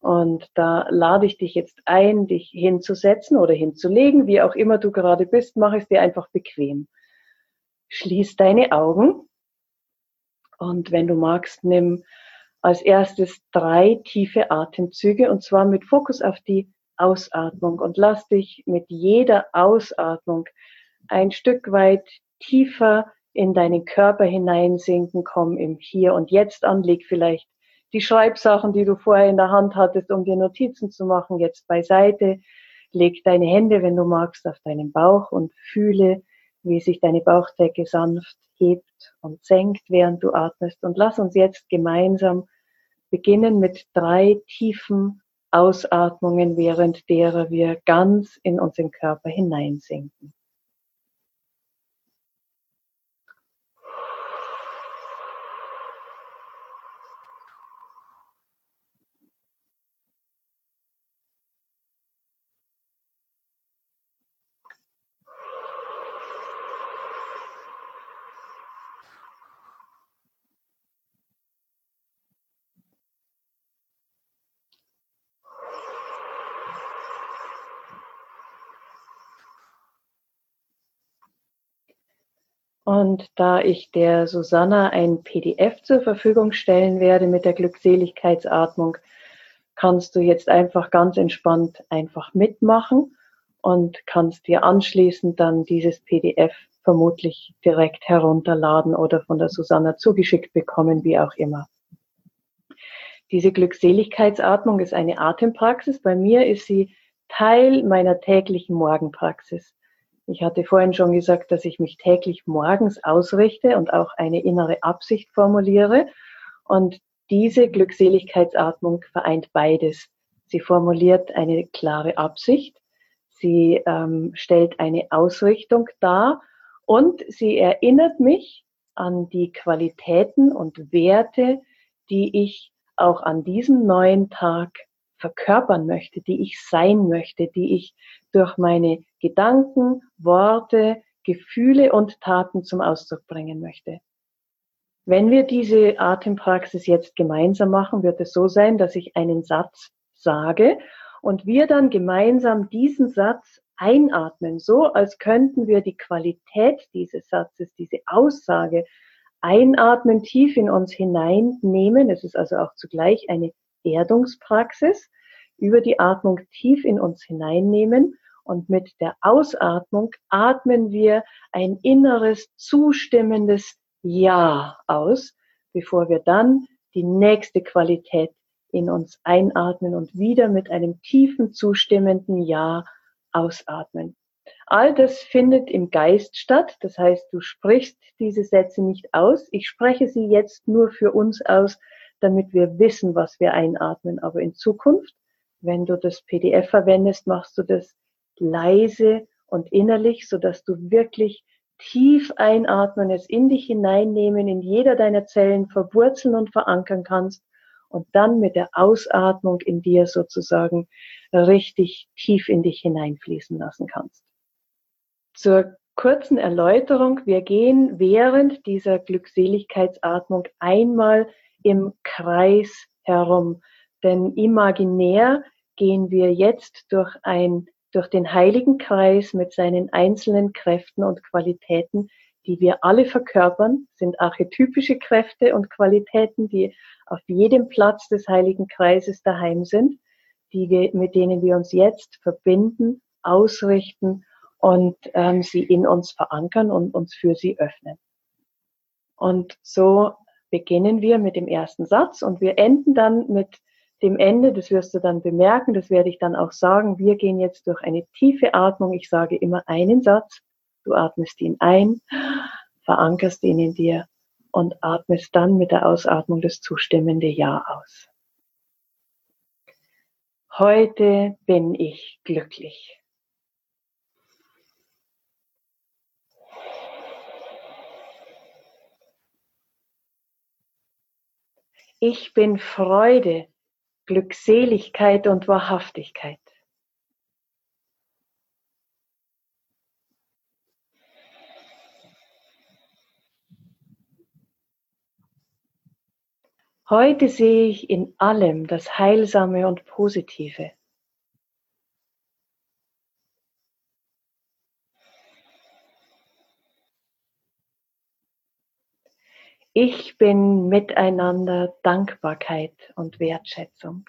Und da lade ich dich jetzt ein, dich hinzusetzen oder hinzulegen, wie auch immer du gerade bist, mach es dir einfach bequem. Schließ deine Augen und wenn du magst, nimm als erstes drei tiefe Atemzüge und zwar mit Fokus auf die Ausatmung und lass dich mit jeder Ausatmung ein Stück weit tiefer in deinen Körper hineinsinken, komm im Hier und Jetzt an, leg vielleicht die Schreibsachen, die du vorher in der Hand hattest, um dir Notizen zu machen, jetzt beiseite. Leg deine Hände, wenn du magst, auf deinen Bauch und fühle, wie sich deine Bauchdecke sanft hebt und senkt, während du atmest. Und lass uns jetzt gemeinsam beginnen mit drei tiefen Ausatmungen, während derer wir ganz in unseren Körper hineinsinken. Und da ich der Susanna ein PDF zur Verfügung stellen werde mit der Glückseligkeitsatmung, kannst du jetzt einfach ganz entspannt einfach mitmachen und kannst dir anschließend dann dieses PDF vermutlich direkt herunterladen oder von der Susanna zugeschickt bekommen, wie auch immer. Diese Glückseligkeitsatmung ist eine Atempraxis. Bei mir ist sie Teil meiner täglichen Morgenpraxis. Ich hatte vorhin schon gesagt, dass ich mich täglich morgens ausrichte und auch eine innere Absicht formuliere. Und diese Glückseligkeitsatmung vereint beides. Sie formuliert eine klare Absicht, sie ähm, stellt eine Ausrichtung dar und sie erinnert mich an die Qualitäten und Werte, die ich auch an diesem neuen Tag verkörpern möchte, die ich sein möchte, die ich durch meine Gedanken, Worte, Gefühle und Taten zum Ausdruck bringen möchte. Wenn wir diese Atempraxis jetzt gemeinsam machen, wird es so sein, dass ich einen Satz sage und wir dann gemeinsam diesen Satz einatmen, so als könnten wir die Qualität dieses Satzes, diese Aussage einatmen, tief in uns hineinnehmen. Es ist also auch zugleich eine Erdungspraxis. Über die Atmung tief in uns hineinnehmen und mit der Ausatmung atmen wir ein inneres, zustimmendes Ja aus, bevor wir dann die nächste Qualität in uns einatmen und wieder mit einem tiefen, zustimmenden Ja ausatmen. All das findet im Geist statt. Das heißt, du sprichst diese Sätze nicht aus. Ich spreche sie jetzt nur für uns aus, damit wir wissen, was wir einatmen. Aber in Zukunft, wenn du das PDF verwendest, machst du das leise und innerlich, so dass du wirklich tief einatmen, es in dich hineinnehmen, in jeder deiner Zellen verwurzeln und verankern kannst und dann mit der Ausatmung in dir sozusagen richtig tief in dich hineinfließen lassen kannst. Zur kurzen Erläuterung. Wir gehen während dieser Glückseligkeitsatmung einmal im Kreis herum. Denn imaginär gehen wir jetzt durch ein, durch den heiligen Kreis mit seinen einzelnen Kräften und Qualitäten, die wir alle verkörpern, sind archetypische Kräfte und Qualitäten, die auf jedem Platz des heiligen Kreises daheim sind, die wir, mit denen wir uns jetzt verbinden, ausrichten und ähm, sie in uns verankern und uns für sie öffnen. Und so beginnen wir mit dem ersten Satz und wir enden dann mit dem Ende, das wirst du dann bemerken, das werde ich dann auch sagen. Wir gehen jetzt durch eine tiefe Atmung. Ich sage immer einen Satz. Du atmest ihn ein, verankerst ihn in dir und atmest dann mit der Ausatmung das zustimmende Ja aus. Heute bin ich glücklich. Ich bin Freude, Glückseligkeit und Wahrhaftigkeit. Heute sehe ich in allem das Heilsame und Positive. Ich bin Miteinander, Dankbarkeit und Wertschätzung.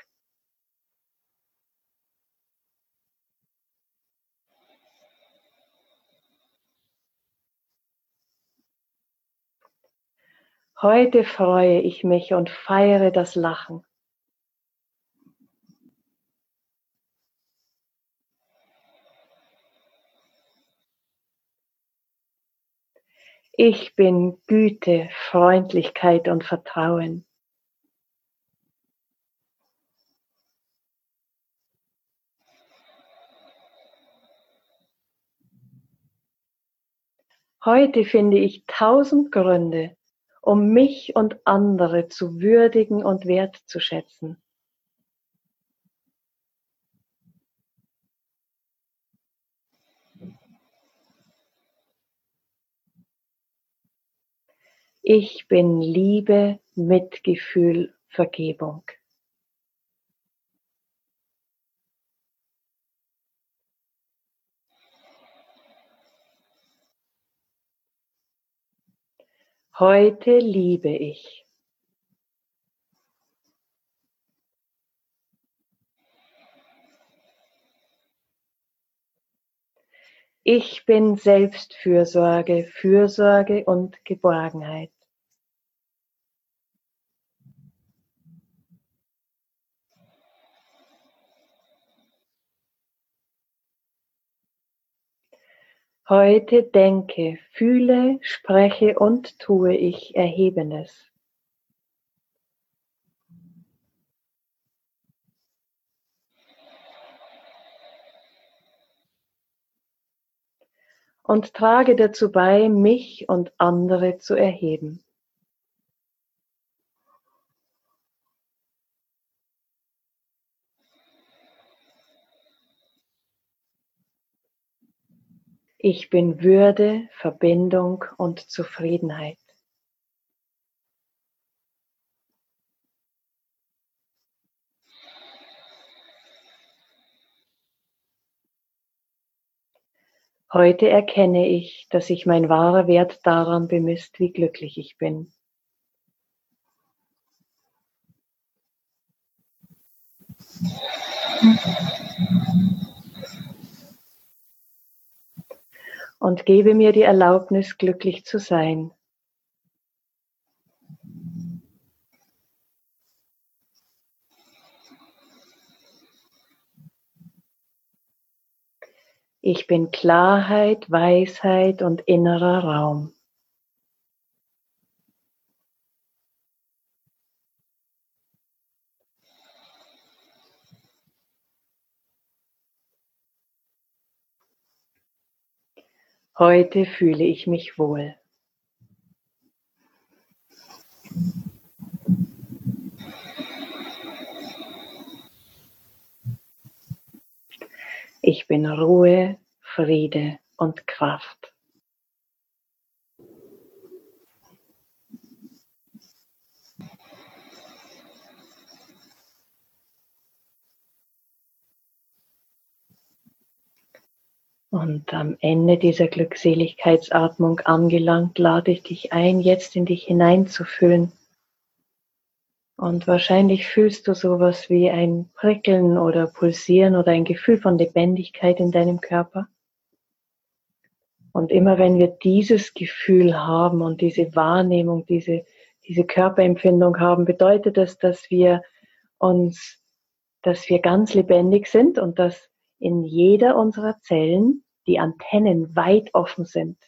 Heute freue ich mich und feiere das Lachen. Ich bin Güte, Freundlichkeit und Vertrauen. Heute finde ich tausend Gründe, um mich und andere zu würdigen und wertzuschätzen. Ich bin Liebe, Mitgefühl, Vergebung. Heute liebe ich. Ich bin Selbstfürsorge, Fürsorge und Geborgenheit. Heute denke, fühle, spreche und tue ich Erhebendes. Und trage dazu bei, mich und andere zu erheben. Ich bin Würde, Verbindung und Zufriedenheit. Heute erkenne ich, dass sich mein wahrer Wert daran bemisst, wie glücklich ich bin. und gebe mir die Erlaubnis, glücklich zu sein. Ich bin Klarheit, Weisheit und innerer Raum. Heute fühle ich mich wohl. Ich bin Ruhe, Friede und Kraft. Und am Ende dieser Glückseligkeitsatmung angelangt, lade ich dich ein, jetzt in dich hineinzufühlen. Und wahrscheinlich fühlst du sowas wie ein Prickeln oder Pulsieren oder ein Gefühl von Lebendigkeit in deinem Körper. Und immer wenn wir dieses Gefühl haben und diese Wahrnehmung, diese, diese Körperempfindung haben, bedeutet das, dass wir uns, dass wir ganz lebendig sind und dass in jeder unserer Zellen die Antennen weit offen sind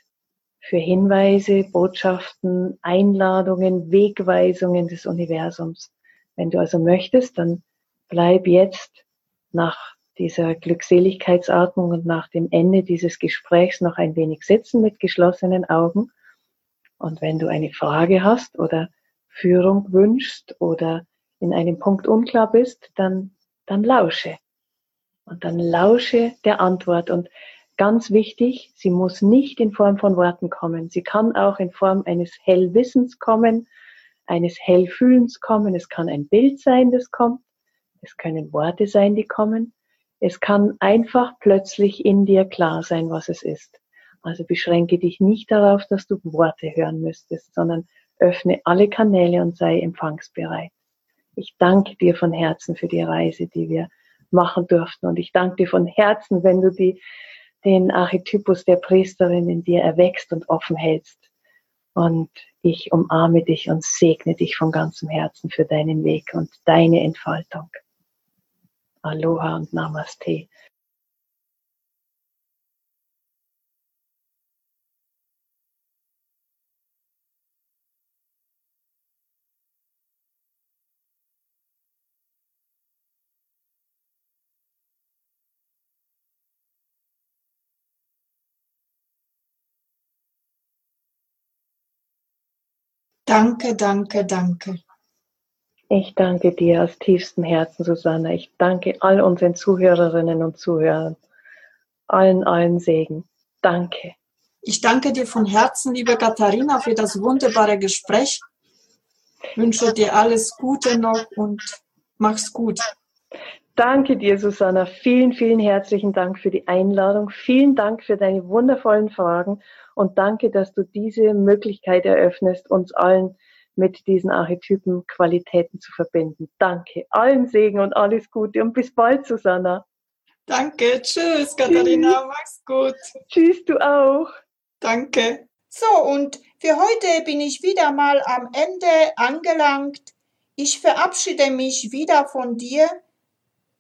für Hinweise, Botschaften, Einladungen, Wegweisungen des Universums. Wenn du also möchtest, dann bleib jetzt nach dieser Glückseligkeitsatmung und nach dem Ende dieses Gesprächs noch ein wenig sitzen mit geschlossenen Augen. Und wenn du eine Frage hast oder Führung wünschst oder in einem Punkt unklar bist, dann, dann lausche. Und dann lausche der Antwort. Und ganz wichtig, sie muss nicht in Form von Worten kommen. Sie kann auch in Form eines Hellwissens kommen, eines Hellfühlens kommen. Es kann ein Bild sein, das kommt. Es können Worte sein, die kommen. Es kann einfach plötzlich in dir klar sein, was es ist. Also beschränke dich nicht darauf, dass du Worte hören müsstest, sondern öffne alle Kanäle und sei empfangsbereit. Ich danke dir von Herzen für die Reise, die wir machen durften. Und ich danke dir von Herzen, wenn du die, den Archetypus der Priesterin in dir erwächst und offen hältst. Und ich umarme dich und segne dich von ganzem Herzen für deinen Weg und deine Entfaltung. Aloha und Namaste. Danke, danke, danke. Ich danke dir aus tiefstem Herzen, Susanna. Ich danke all unseren Zuhörerinnen und Zuhörern. Allen, allen Segen. Danke. Ich danke dir von Herzen, liebe Katharina, für das wunderbare Gespräch. Ich wünsche dir alles Gute noch und mach's gut. Danke dir, Susanna. Vielen, vielen herzlichen Dank für die Einladung. Vielen Dank für deine wundervollen Fragen und danke, dass du diese Möglichkeit eröffnest, uns allen mit diesen Archetypen Qualitäten zu verbinden. Danke. Allen Segen und alles Gute und bis bald, Susanna. Danke. Tschüss, Katharina. Mach's gut. Tschüss, du auch. Danke. So, und für heute bin ich wieder mal am Ende angelangt. Ich verabschiede mich wieder von dir